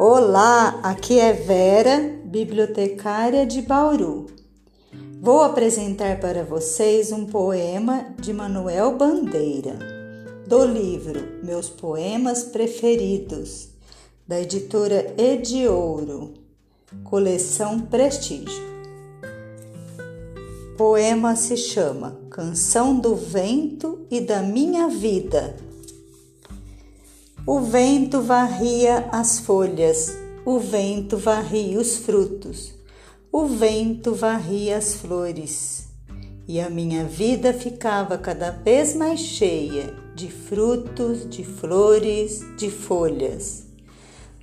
Olá, aqui é Vera, bibliotecária de Bauru. Vou apresentar para vocês um poema de Manuel Bandeira, do livro Meus Poemas Preferidos, da editora Ediouro, coleção Prestígio. O poema se chama Canção do Vento e da Minha Vida o vento varria as folhas, o vento varria os frutos, o vento varria as flores, e a minha vida ficava cada vez mais cheia de frutos, de flores, de folhas.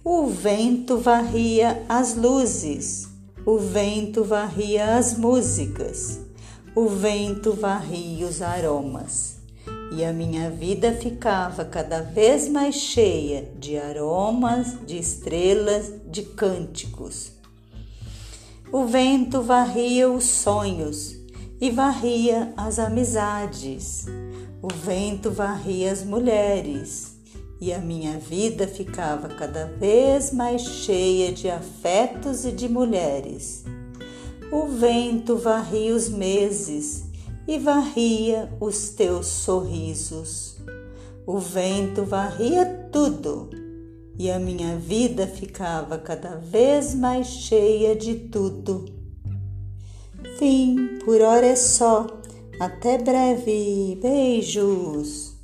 O vento varria as luzes, o vento varria as músicas, o vento varria os aromas e a minha vida ficava cada vez mais cheia de aromas, de estrelas, de cânticos. O vento varria os sonhos e varria as amizades. O vento varria as mulheres e a minha vida ficava cada vez mais cheia de afetos e de mulheres. O vento varria os meses e varria os teus sorrisos. O vento varria tudo e a minha vida ficava cada vez mais cheia de tudo. Fim, por hora é só. Até breve. Beijos.